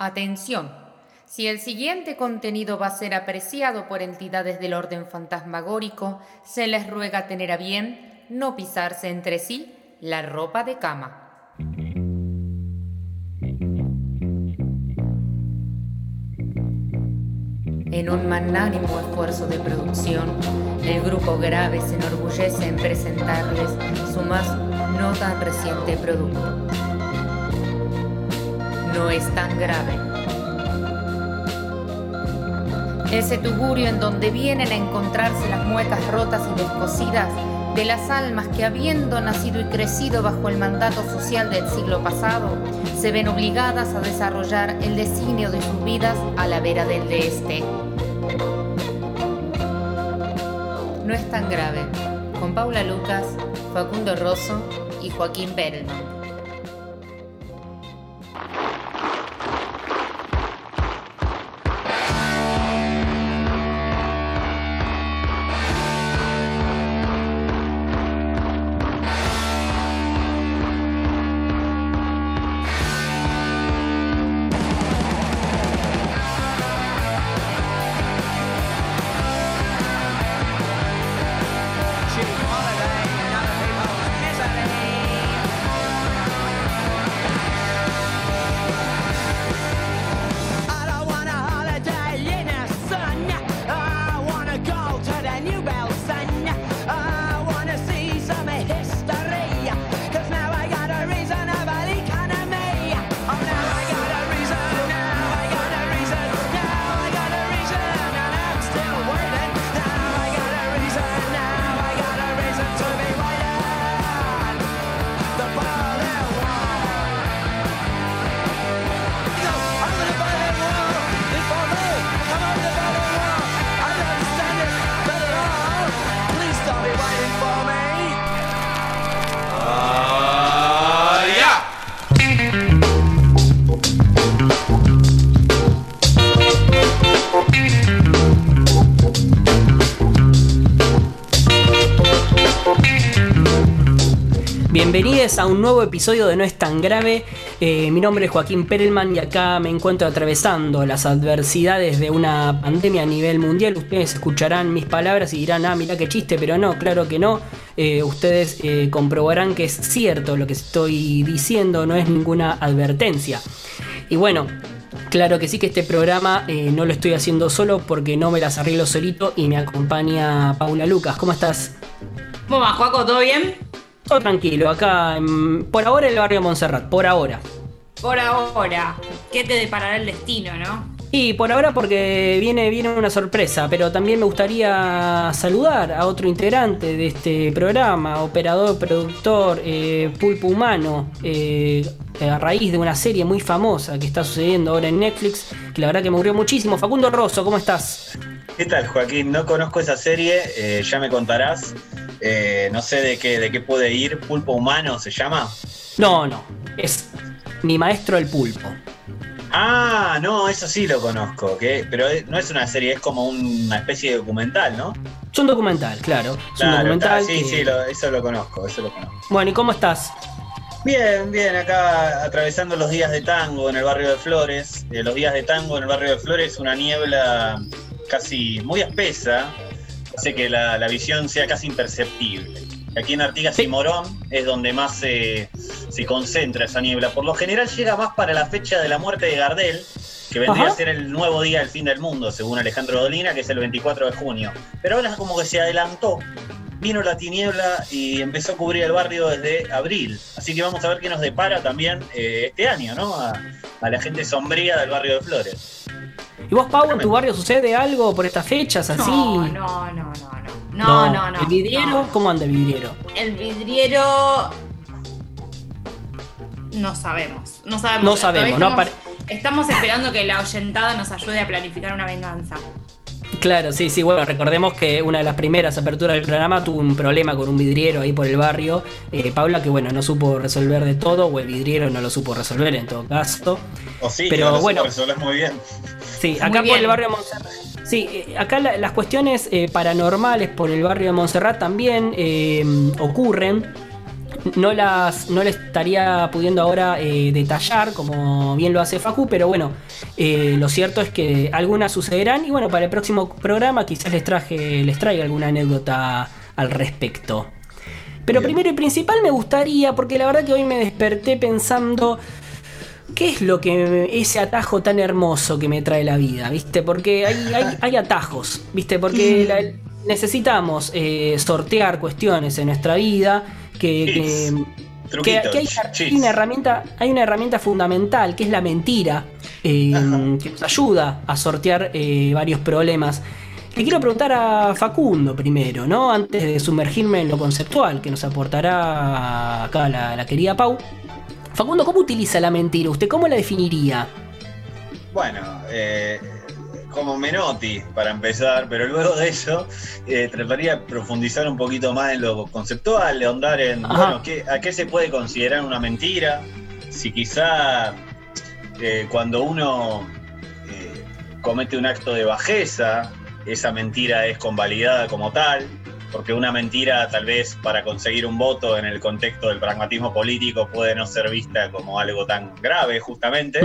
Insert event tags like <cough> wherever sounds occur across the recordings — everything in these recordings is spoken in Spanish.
Atención. Si el siguiente contenido va a ser apreciado por entidades del orden fantasmagórico, se les ruega tener a bien no pisarse entre sí la ropa de cama. En un magnánimo esfuerzo de producción, el grupo Grave se enorgullece en presentarles su más no tan reciente producto. No es tan grave. Ese tugurio en donde vienen a encontrarse las muecas rotas y descosidas de las almas que habiendo nacido y crecido bajo el mandato social del siglo pasado, se ven obligadas a desarrollar el designio de sus vidas a la vera del de este. No es tan grave, con Paula Lucas, Facundo Rosso y Joaquín Perelman. A un nuevo episodio de No es tan grave. Eh, mi nombre es Joaquín Perelman y acá me encuentro atravesando las adversidades de una pandemia a nivel mundial. Ustedes escucharán mis palabras y dirán, ah, mira qué chiste, pero no, claro que no. Eh, ustedes eh, comprobarán que es cierto lo que estoy diciendo, no es ninguna advertencia. Y bueno, Claro que sí que este programa no lo estoy haciendo solo porque no me las arreglo solito y me acompaña Paula Lucas. ¿Cómo estás? ¿Cómo va, Joaco? ¿Todo bien? Todo tranquilo, acá por ahora en el barrio Montserrat, por ahora. Por ahora. ¿Qué te deparará el destino, no? Y por ahora porque viene, viene una sorpresa, pero también me gustaría saludar a otro integrante de este programa, operador, productor, eh, pulpo humano, eh, a raíz de una serie muy famosa que está sucediendo ahora en Netflix, que la verdad que me aburrió muchísimo. Facundo Rosso, ¿cómo estás? ¿Qué tal, Joaquín? No conozco esa serie, eh, ya me contarás. Eh, no sé de qué, de qué puede ir. ¿Pulpo humano se llama? No, no. Es mi maestro el pulpo. Ah, no, eso sí lo conozco. Pero no es una serie, es como una especie de documental, ¿no? Es un documental, claro. Es un documental. sí, sí, eso lo conozco, eso lo conozco. Bueno, ¿y cómo estás? Bien, bien, acá atravesando los días de tango en el barrio de Flores. Eh, los días de tango en el barrio de Flores, una niebla casi muy espesa, hace que la, visión sea casi imperceptible. Aquí en Artigas y Morón es donde más se, concentra esa niebla. Por lo general llega más para la fecha de la muerte de Gardel, que vendría a ser el nuevo día del fin del mundo, según Alejandro Dolina, que es el 24 de junio. Pero ahora es como que se adelantó, vino la tiniebla y empezó a cubrir el barrio desde abril. Así que vamos a ver qué nos depara también eh, este año, ¿no? A, a la gente sombría del barrio de Flores. ¿Y vos, Pau, en tu barrio sucede algo por estas fechas así? No, no, no, no. No, no, no. ¿El vidriero? ¿Cómo anda el vidriero? El vidriero. No sabemos. No sabemos. No sabemos, no Estamos esperando que la oyentada nos ayude a planificar una venganza. Claro, sí, sí, bueno, recordemos que una de las primeras aperturas del programa tuvo un problema con un vidriero ahí por el barrio. Eh, Paula, que bueno, no supo resolver de todo, o el vidriero no lo supo resolver en todo caso. O sí, pero bueno. Muy bien. Sí, acá por el barrio Montserrat. Sí, eh, acá las cuestiones eh, paranormales por el barrio de Montserrat también ocurren. No las no estaría pudiendo ahora eh, detallar como bien lo hace Facu, pero bueno, eh, lo cierto es que algunas sucederán y bueno, para el próximo programa quizás les traje les traiga alguna anécdota al respecto. Pero primero y principal me gustaría, porque la verdad que hoy me desperté pensando ¿Qué es lo que ese atajo tan hermoso que me trae la vida? ¿Viste? Porque hay, atajos, ¿viste? Porque <laughs> necesitamos eh, sortear cuestiones en nuestra vida que, hay, una herramienta, hay una herramienta fundamental que es la mentira, eh, que nos ayuda a sortear eh, varios problemas. Le quiero preguntar a Facundo primero, ¿no? Antes de sumergirme en lo conceptual que nos aportará acá la, querida Pau. Facundo, ¿cómo utiliza la mentira? ¿Usted cómo la definiría? Bueno, eh, como Menotti, para empezar, pero luego de eso eh, trataría de profundizar un poquito más en lo conceptual, de ahondar en, bueno, ¿a qué se puede considerar una mentira? Si quizá eh, cuando uno comete un acto de bajeza, esa mentira es convalidada como tal, porque una mentira tal vez para conseguir un voto en el contexto del pragmatismo político puede no ser vista como algo tan grave justamente.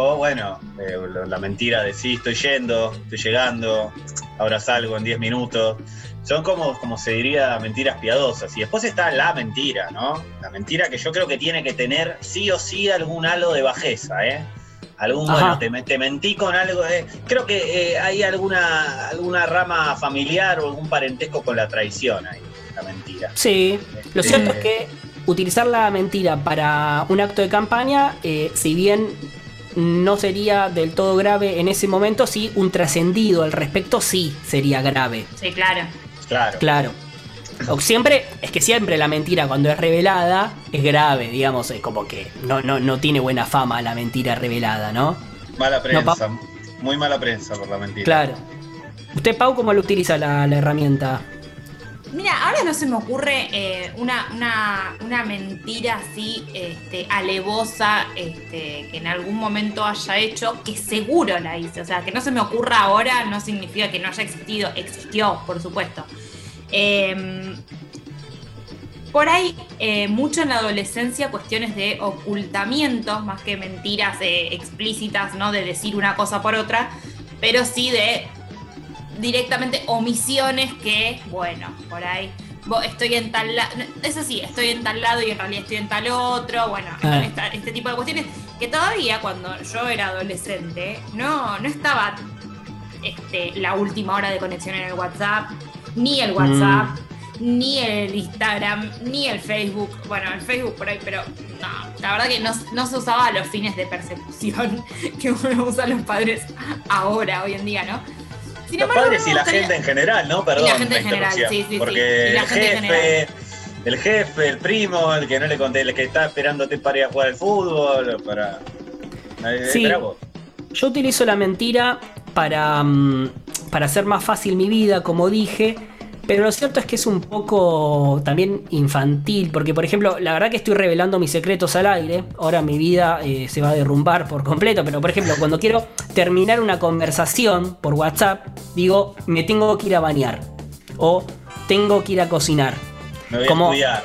O bueno, eh, la mentira de sí, estoy yendo, estoy llegando, ahora salgo en 10 minutos. Son como, como se diría, mentiras piadosas. Y después está la mentira, ¿no? La mentira que yo creo que tiene que tener sí o sí algún halo de bajeza, ¿eh? Algún, bueno, te, mentí con algo. de creo que eh, hay alguna, alguna rama familiar o algún parentesco con la traición ahí, la mentira. Sí, lo este, cierto es que utilizar la mentira para un acto de campaña, eh, si bien no sería del todo grave en ese momento, sí, un trascendido al respecto sí sería grave. Sí, claro. Claro. Claro. O siempre, es que siempre la mentira cuando es revelada es grave, digamos, es como que no, no, no tiene buena fama la mentira revelada, ¿no? Mala prensa, muy mala prensa por la mentira. Claro. ¿Usted, Pau, cómo lo utiliza la, herramienta? Mira, ahora no se me ocurre eh, una, una, mentira así este, alevosa este, que en algún momento haya hecho, que seguro la hice. O sea, que no se me ocurra ahora no significa que no haya existido. Existió, por supuesto. Em, por ahí, eh, mucho en la adolescencia, cuestiones de ocultamiento, más que mentiras eh, explícitas, ¿no? De decir una cosa por otra, pero sí de directamente omisiones que, bueno, por ahí estoy en tal lado, eso sí, estoy en tal lado y en realidad estoy en tal otro, bueno, ah. este tipo de cuestiones que todavía cuando yo era adolescente no, no estaba este, la última hora de conexión en el WhatsApp, ni el WhatsApp, mm. ni el Instagram, ni el Facebook. Bueno, el Facebook por ahí, pero no, la verdad que no, se usaba a los fines de persecución <laughs> que uno usa los padres ahora, hoy en día, ¿no? Los padres y la gente en general, ¿no? Perdón. la gente en general, sí, sí. Porque el jefe, el jefe, el primo, el que no le conté, el que está esperándote para ir a jugar al fútbol, para. Sí. Yo utilizo la mentira para, mm, para hacer más fácil mi vida, como dije. Pero lo cierto es que es un poco también infantil, porque por ejemplo, la verdad que estoy revelando mis secretos al aire, ahora mi vida eh, se va a derrumbar por completo, pero por ejemplo, cuando quiero terminar una conversación por WhatsApp, digo, me tengo que ir a bañar o tengo que ir a cocinar. Me voy a estudiar.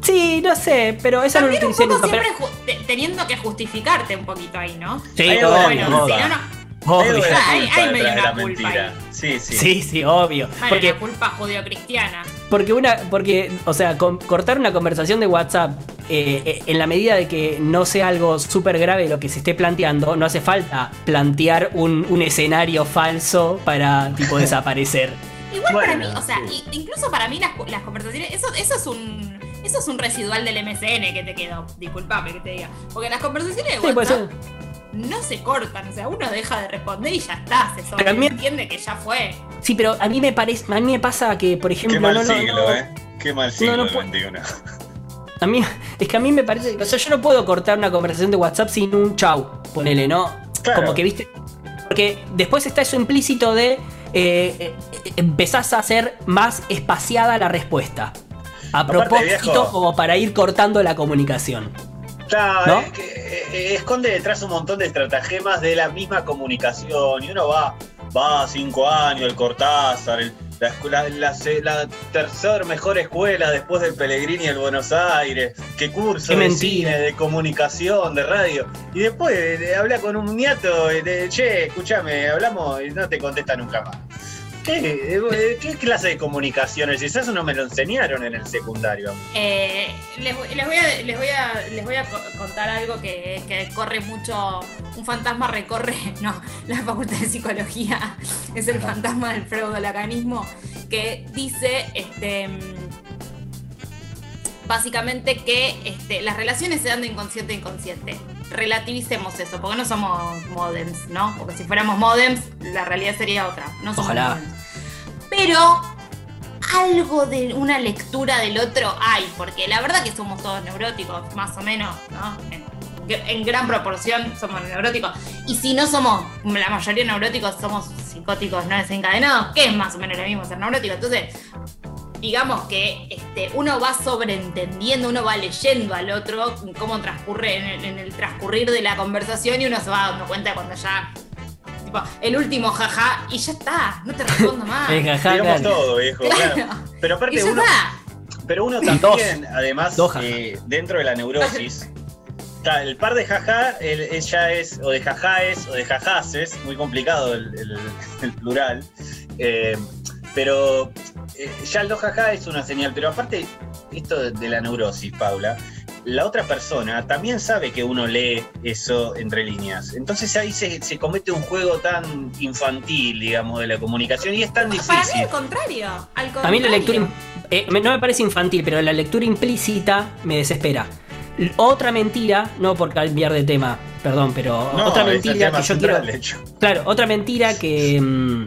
Sí, no sé, pero esa no lo utilicé nunca. Siempre teniendo que justificarte un poquito ahí, ¿no? Sí, bueno, no, no Obvio. Hay, una culpa Sí, sí. Sí, sí, obvio. porque la culpa judio-cristiana. Porque una, porque, o sea, cortar una conversación de WhatsApp eh, eh, en la medida de que no sea algo súper grave lo que se esté planteando, no hace falta plantear un, escenario falso para tipo desaparecer. <laughs> Igual para mí, o sea, incluso para mí las, conversaciones, eso, eso es un. Eso es un residual del MCN que te quedó. Disculpame que te diga. Porque las conversaciones de WhatsApp no se cortan, o sea, uno deja de responder y ya está, se pero entiende que ya fue. Sí, pero a mí me parece, a mí me pasa que, por ejemplo, Qué mal siglo, eh. Qué mal siglo no, A mí, es que a mí me parece, o sea, yo no puedo cortar una conversación de WhatsApp sin un chau, ponele, ¿no? Como que viste, porque después está eso implícito de eh, eh, empezás a hacer más espaciada la respuesta. A propósito, como para ir cortando la comunicación. Claro, es que eh, esconde detrás un montón de estratagemas de la misma comunicación. Y uno va, va cinco años, el Cortázar, el, La, escuela- la, la tercer mejor escuela después del Pellegrini del Buenos Aires, que curso Qué de mentira. cine, de comunicación, de radio. Y después eh, habla con un niato, eh, de, che, escúchame, hablamos y no te contesta nunca más. ¿Qué, eh, qué clase de comunicaciones? es Eso no me lo enseñaron en el secundario. Eh, les, voy- les voy a, les, voy a, les voy a co- contar algo que, que corre mucho. Un fantasma recorre, <laughs> no, la facultad de psicología <laughs> es el fantasma del freudolacanismo que dice este, básicamente que este, las relaciones se dan de inconsciente a inconsciente. Relativicemos eso, porque no somos modems, ¿no? Porque si fuéramos modems, la realidad sería otra. No somos Ojalá. modems. Pero algo de una lectura del otro hay, porque la verdad que somos todos neuróticos, más o menos, ¿no? En, en gran proporción somos neuróticos. Y si no somos, la mayoría neuróticos, somos psicóticos no desencadenados, que es más o menos lo mismo ser neurótico. Entonces, digamos que este, uno va sobreentendiendo, uno va leyendo al otro cómo transcurre en el, en el transcurrir de la conversación y uno se va dando cuenta cuando ya. tipo, el último jaja y ya está, no te respondo más. <laughs> El claro. todo, viejo, claro. Claro. Pero Y aparte ya uno, está. Pero uno Dos. también, además, Dos eh, dentro de la neurosis, el par de jaja, el, ella es, o de jajaes, o de jajases, muy complicado el, el- el plural. eh, pero eh, ya el jaja es una señal. Pero aparte, esto de, de la neurosis, Paula, la otra persona también sabe que uno lee eso entre líneas. Entonces ahí se, se comete un juego tan infantil, digamos, de la comunicación y es tan Para mí difícil. al contrario. Al contrario. A mí la lectura, eh, no me parece infantil, pero la lectura implícita me desespera. Otra mentira, no por cambiar de tema, perdón, pero No, otra es el mentira tema que yo central, quiero. de hecho. Claro, otra mentira que, mm,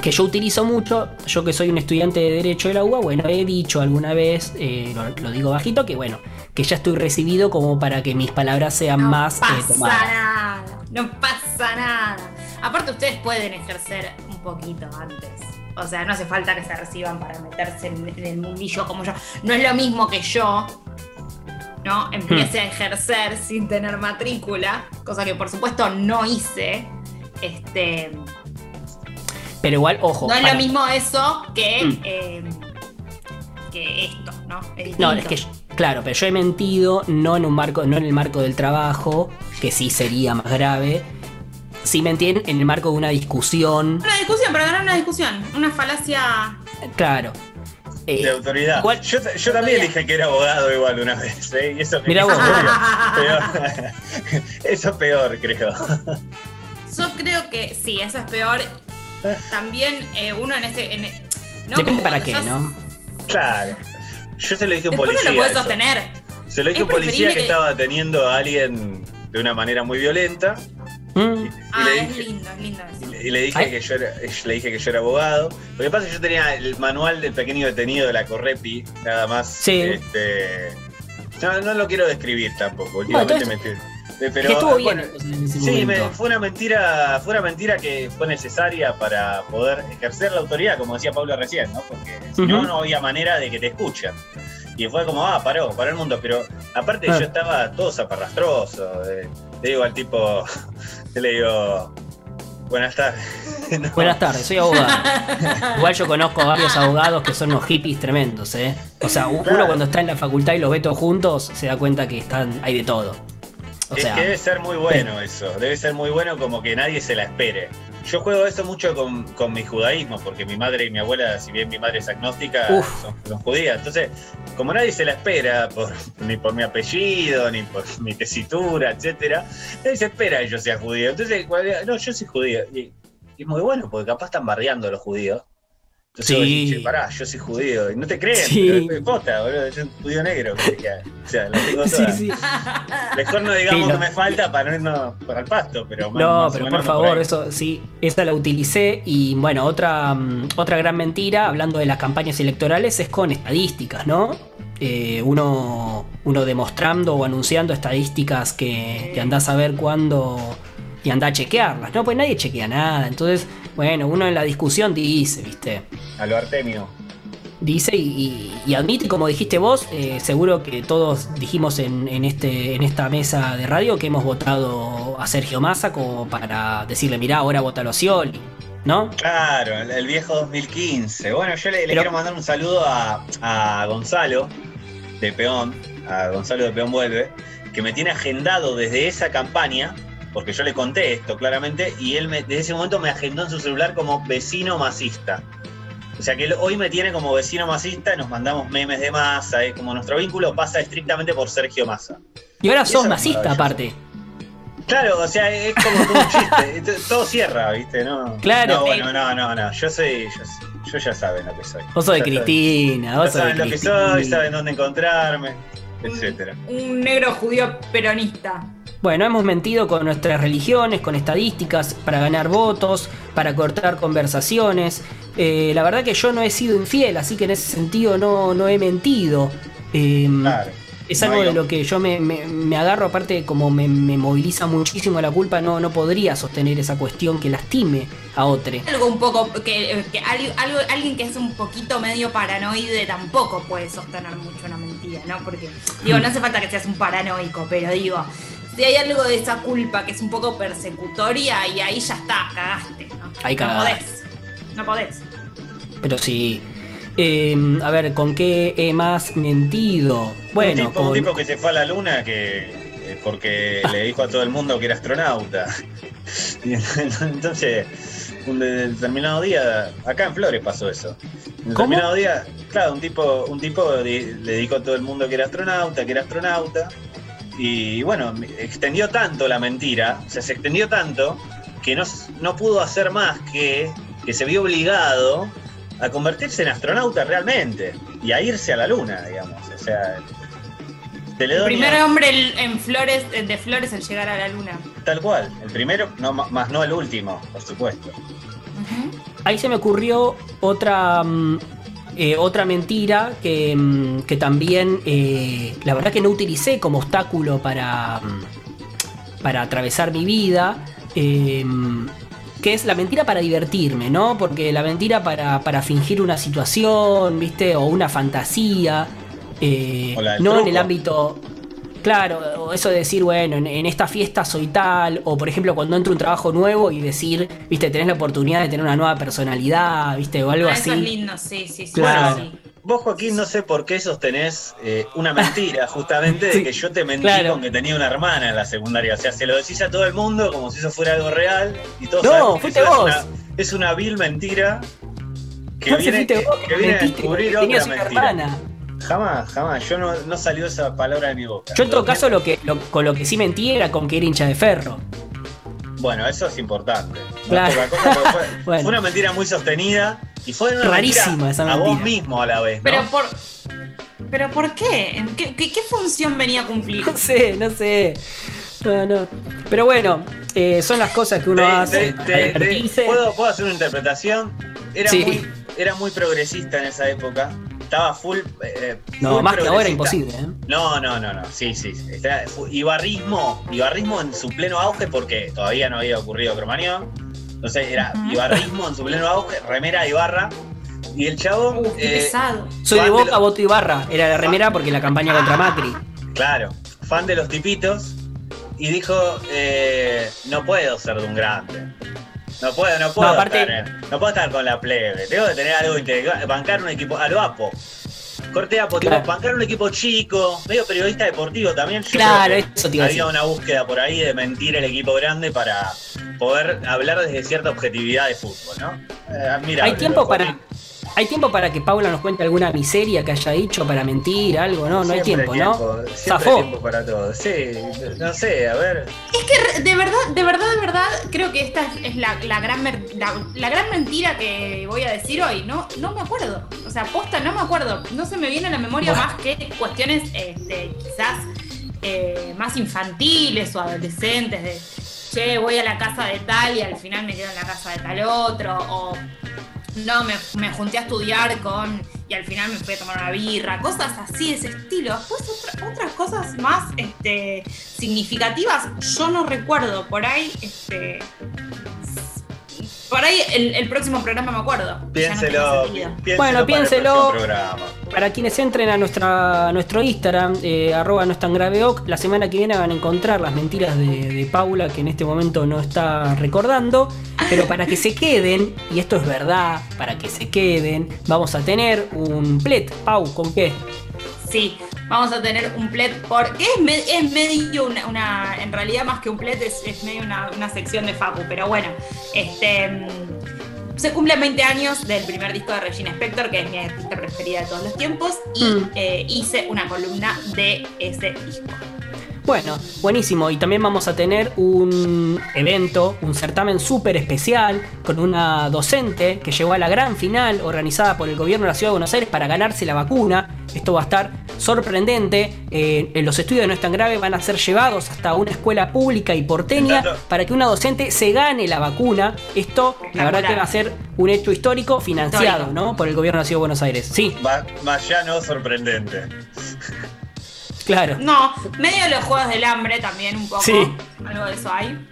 que yo utilizo mucho, yo que soy un estudiante de Derecho de la UBA, bueno, he dicho alguna vez, eh, lo, lo digo bajito, que bueno, que ya estoy recibido como para que mis palabras sean No más eh, pasa tomadas. nada. No pasa nada. Aparte, ustedes pueden ejercer un poquito antes. O sea, no hace falta que se reciban para meterse en, en el mundillo como yo. No es lo mismo que yo, ¿no? Empiece Hmm. a ejercer sin tener matrícula, cosa que por supuesto no hice. Este, Pero igual, ojo. no es para- lo mismo eso que, Mm. eh, que esto, ¿no? Es No, es que claro, pero yo he mentido no en un marco, no en el marco del trabajo, que sí sería más grave. Sí mentí en en el marco de una discusión. Una discusión, para ganar una discusión. Una falacia. Claro. Eh, de autoridad. igual- yo, yo también dije que era abogado igual una vez, ¿eh? Y eso Mirá vos. <laughs> Peor. <laughs> eso peor, creo. Yo creo que sí, eso es peor. También eh, uno en en- ¿no? Depende para qué, sos- ¿no? Claro. Yo se lo dije a un policía. no lo puedes sostener. Se lo dije a un Es policía que que- estaba deteniendo a alguien de una manera muy violenta. Mm, Y Ah, le es dije, lindo, es lindo y le- y le dije Ay. que yo era, le dije que yo era abogado. Lo que pasa es que yo tenía el manual del pequeño detenido de la Correpi, nada más. Sí. Este, no, no lo quiero describir tampoco. Últimamente entonces- me estoy- pero, que estuvo bien bueno, entonces, en ese Sí, me- fue una mentira, fue una mentira que fue necesaria para poder ejercer la autoridad, como decía Pablo recién, ¿no? Porque si no, no había manera de que te escuchen. Y fue como, ah, paró, paró el mundo. Pero aparte Ah. yo estaba todo zaparrastroso. eh. Le digo al tipo, <laughs> le digo, buenas tardes. <laughs> No. Buenas tardes, soy abogado. Igual yo conozco varios abogados que son unos hippies tremendos, ¿eh? O sea, Claro. uno cuando está en la facultad y los ve todos juntos se da cuenta que están, hay de todo. O es sea, que debe ser muy bueno eso, debe ser muy bueno como que nadie se la espere. Yo juego eso mucho con, con mi judaísmo, porque mi madre y mi abuela, si bien mi madre es agnóstica, son, son judías. Entonces, como nadie se la espera, por, <laughs> ni por mi apellido, ni por <laughs> mi tesitura, etcétera, nadie se espera que yo sea judío. Entonces, no, yo soy judío. Y, muy bueno, porque capaz están bardeando a los judíos. Entonces, Sí. decís, "Che, pará, yo soy judío. Y no te creen, Sí. pero es posta, boludo, yo soy un judío negro. O sea, tengo sí, toda. sí. Mejor no digamos que me falta para no irnos para el pasto, pero más- No, más pero por no favor, eso sí, esa la utilicé y bueno, otra, mm, otra gran mentira, hablando de las campañas electorales, es con estadísticas, ¿no? Eh, uno, uno demostrando o anunciando estadísticas que, que andás a ver cuándo y anda a chequearlas, ¿no? Pues nadie chequea nada, entonces, bueno, uno en la discusión dice, ¿viste? A lo Artemio. Dice y, y- y admite, como dijiste vos, eh, seguro que todos dijimos en, en este, en esta mesa de radio que hemos votado a Sergio Massa como para decirle, mirá, ahora votalo a Scioli. ¿no? Claro, el, viejo 2015. Bueno, yo le, quiero mandar un saludo a, a, Gonzalo de Peón, a Gonzalo de Peón Vuelve, que me tiene agendado desde esa campaña, porque yo le conté esto claramente, y él me, desde ese momento me agendó en su celular como vecino masista. O sea que él hoy me tiene como vecino masista, nos mandamos memes de masa, es como nuestro vínculo pasa estrictamente por Sergio Massa. Y ahora sos masista aparte. Claro, o sea, es como todo un chiste. <laughs> Todo cierra, ¿viste? No, claro. No, bueno, no, no, no. Yo soy. Yo, ya saben lo que soy. Vos sos de Cristina, vos sos saben lo que soy, saben dónde encontrarme, etcétera. Un negro judío peronista. Bueno, hemos mentido con nuestras religiones, con estadísticas, para ganar votos, para cortar conversaciones. Eh, la verdad que yo no he sido infiel, así que en ese sentido no, no he mentido. Em, claro es algo de lo que yo me, agarro, aparte como me, moviliza muchísimo la culpa, no, no podría sostener esa cuestión que lastime a otro. Algo un poco, que, algo, alguien que es un poquito medio paranoide tampoco puede sostener mucho una mentira, ¿no? Porque, digo, no hace falta que seas un paranoico, pero digo, si hay algo de esa culpa que es un poco persecutoria y ahí ya está, cagaste, ¿no? Ahí No podés, no podés. Pero si Em, a ver, ¿con qué he más mentido? Bueno, un tipo, un tipo que se fue a la luna que eh, porque le dijo a todo el mundo que era astronauta. <laughs> Entonces, un determinado día, acá en Flores pasó eso. Un determinado día, claro, un tipo, un tipo le dijo a todo el mundo que era astronauta, que era astronauta. Y bueno, extendió tanto la mentira, o sea, se extendió tanto que no, no pudo hacer más que que se vio obligado a convertirse en astronauta realmente y a irse a la luna, digamos. O sea, el primer hombre en Flores, de Flores en llegar a la luna. Tal cual, el primero, no, más no el último, por supuesto. Ahí se me ocurrió otra, mm, eh, otra mentira que, mm, que también, eh, la verdad que no utilicé como obstáculo para, mm, para atravesar mi vida. Eh, que es la mentira para divertirme, ¿no? Porque la mentira para, para fingir una situación, ¿viste? O una fantasía. Eh, no en el ámbito. Claro, eso de decir, bueno, en, esta fiesta soy tal, o por ejemplo cuando entro un trabajo nuevo y decir, viste, tenés la oportunidad de tener una nueva personalidad, viste, o algo ah, así. Eso es lindo, sí, sí, sí. Claro. Vos, Joaquín, no sé por qué sostenés eh, una mentira, <laughs> justamente, de que yo te mentí con que tenía una hermana en la secundaria. O sea, se lo decís a todo el mundo como si eso fuera algo real y todos no, fuiste vos. Es una, vil mentira que viene, que, viene a descubrir otra mentira. Hermana. Jamás, jamás. Yo no, no, salió esa palabra de mi boca. Yo en todo caso lo que, con lo que sí mentí era con que era hincha de ferro. Bueno, eso es importante. <laughs> fue, una mentira muy sostenida y fue una Rarísima esa mentira. a vos mismo a la vez. Pero por. ¿Pero por qué? ¿Qué, qué, función venía a cumplir? No sé, no sé. No, no. Pero bueno, eh, son las cosas que uno hace. ¿puedo, ¿puedo, hacer una interpretación? Era, muy, era muy progresista en esa época estaba full. Eh, no, más que ahora imposible. ¿eh? No, no, no, no. Sí, sí. ibarrismo, ibarrismo en su pleno auge porque todavía no había ocurrido Cromañón. Entonces era ibarrismo en su pleno auge, remera Ibarra. Y el chavo. qué eh, pesado. Soy de Boca, voto Ibarra. Era la remera porque la campaña contra Macri. Claro, fan de los tipitos. Y dijo: eh, No puedo ser de un grande. No puedo, no puedo, no, estar, no puedo estar con la plebe. Tengo que tener algo intelectual. Bancar un equipo. Al vapo. Corte Apo, bancar un equipo chico, medio periodista deportivo también. claro, eso tío. Había una búsqueda por ahí de mentir el equipo grande para poder hablar desde cierta objetividad de fútbol, ¿no? Eh, Hay tiempo para. ¿Hay tiempo para que Paula nos cuente alguna miseria que haya dicho para mentir, algo? No, no hay tiempo, ¿no? Siempre hay tiempo para todo. Sí, no sé, a ver. Es que de verdad, de verdad, de verdad, creo que esta es la, gran, la, gran mentira que voy a decir hoy. No, no me acuerdo. O sea, posta, no me acuerdo. No se me viene a la memoria más que cuestiones este, quizás eh, más infantiles o adolescentes de, che, voy a la casa de tal y al final me quedo en la casa de tal otro. O no, me, me, junté a estudiar con y al final me fui a tomar una birra, cosas así ese estilo. Después otras cosas más este, significativas, yo no recuerdo. Por ahí, este, por ahí el, próximo programa me acuerdo. Piénselo. bueno, piénselo. para quienes entren a, nuestra, nuestro Instagram, eh, arroba no es tan grave la semana que viene van a encontrar las mentiras de, Paula, que en este momento no está recordando. Pero para que se queden, y esto es verdad, para que se queden, vamos a tener un plet. Pau, ¿con qué? Sí, vamos a tener un plet porque es, es medio una, en realidad más que un plet es, medio una, una, sección de Facu, pero bueno, este se cumplen 20 años del primer disco de Regina Spector, que es mi artista preferida de todos los tiempos, y mm. eh, hice una columna de ese disco. Bueno, buenísimo. Y también vamos a tener un evento, un certamen súper especial con una docente que llegó a la gran final organizada por el gobierno de la Ciudad de Buenos Aires para ganarse la vacuna. Esto va a estar sorprendente. Eh, en los estudios no es tan grave, van a ser llevados hasta una escuela pública y porteña para que una docente se gane la vacuna. Esto, la verdad, que va a ser un hecho histórico financiado ¿no? por el gobierno de la Ciudad de Buenos Aires. Sí. Más ya no sorprendente. Claro. No, medio de los juegos del hambre también un poco. Sí. Algo de eso hay.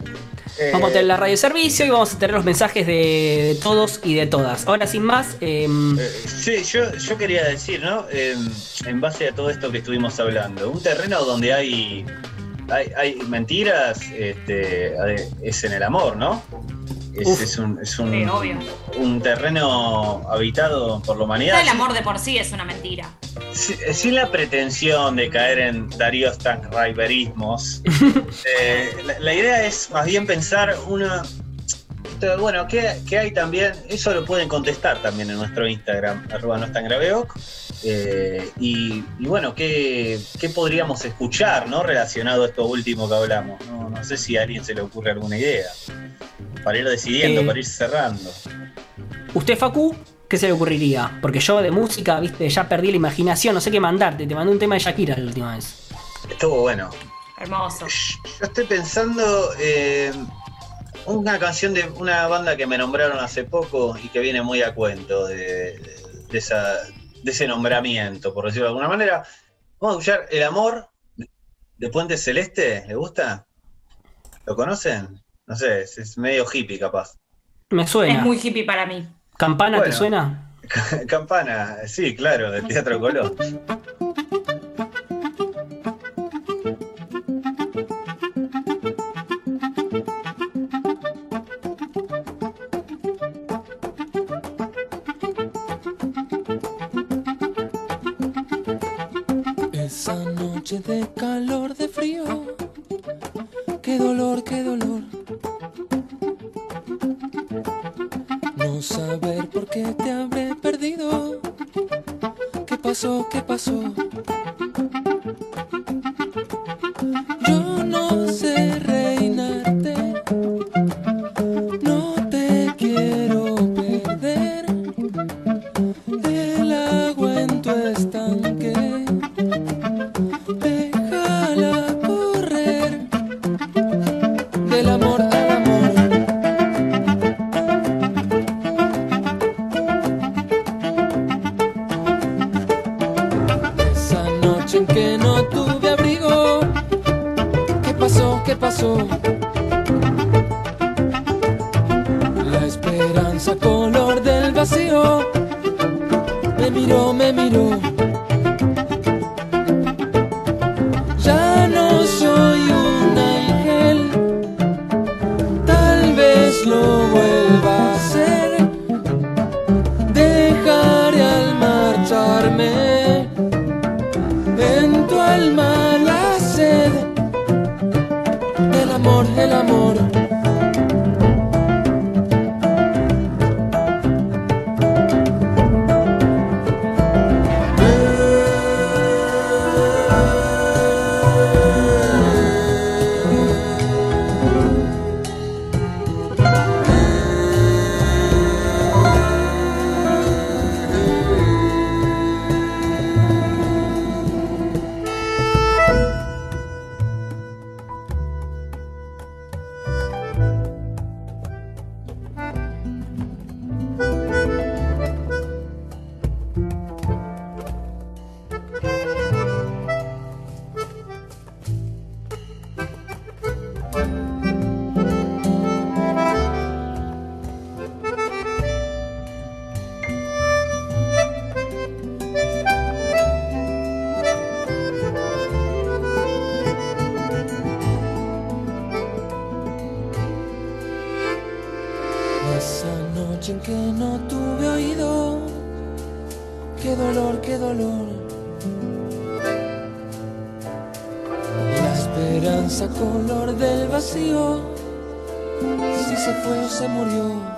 Vamos a tener la radio de servicio y vamos a tener los mensajes de, todos y de todas. Ahora, sin más. Em, eh, sí, yo, quería decir, ¿no? Em, en base a todo esto que estuvimos hablando, un terreno donde hay, hay, mentiras este, es en el amor, ¿no? Es, un, es un, terreno habitado por la humanidad. El amor de por sí es una mentira. Sin, la pretensión de caer en Darío Stanraiverismos, <laughs> eh, la, idea es más bien pensar una. Bueno, ¿qué, hay también? Eso lo pueden contestar también en nuestro Instagram, arroba no tan eh, y, bueno, ¿qué, podríamos escuchar ¿no? relacionado a esto último que hablamos? No, no sé si a alguien se le ocurre alguna idea para ir decidiendo, eh, para ir cerrando. ¿Usted, Facu? ¿Qué se le ocurriría? Porque yo de música, viste, ya perdí la imaginación, no sé qué mandarte. Te mandé un tema de Shakira la última vez. Estuvo bueno. Hermoso. Yo estoy pensando eh, una canción de una banda que me nombraron hace poco y que viene muy a cuento de, esa, de ese nombramiento, por decirlo de alguna manera. Vamos a escuchar El Amor de Puente Celeste. ¿Le gusta? ¿Lo conocen? No sé, es, medio hippie capaz. Me suena. Es muy hippie para mí. ¿Campana te suena? <laughs> Campana, sí, claro, del Teatro Colón. Esa noche de calor, de frío, qué dolor, qué dolor La esperanza color del vacío que no tuve oído, qué dolor, qué dolor. La esperanza color del vacío, si se fue o se murió.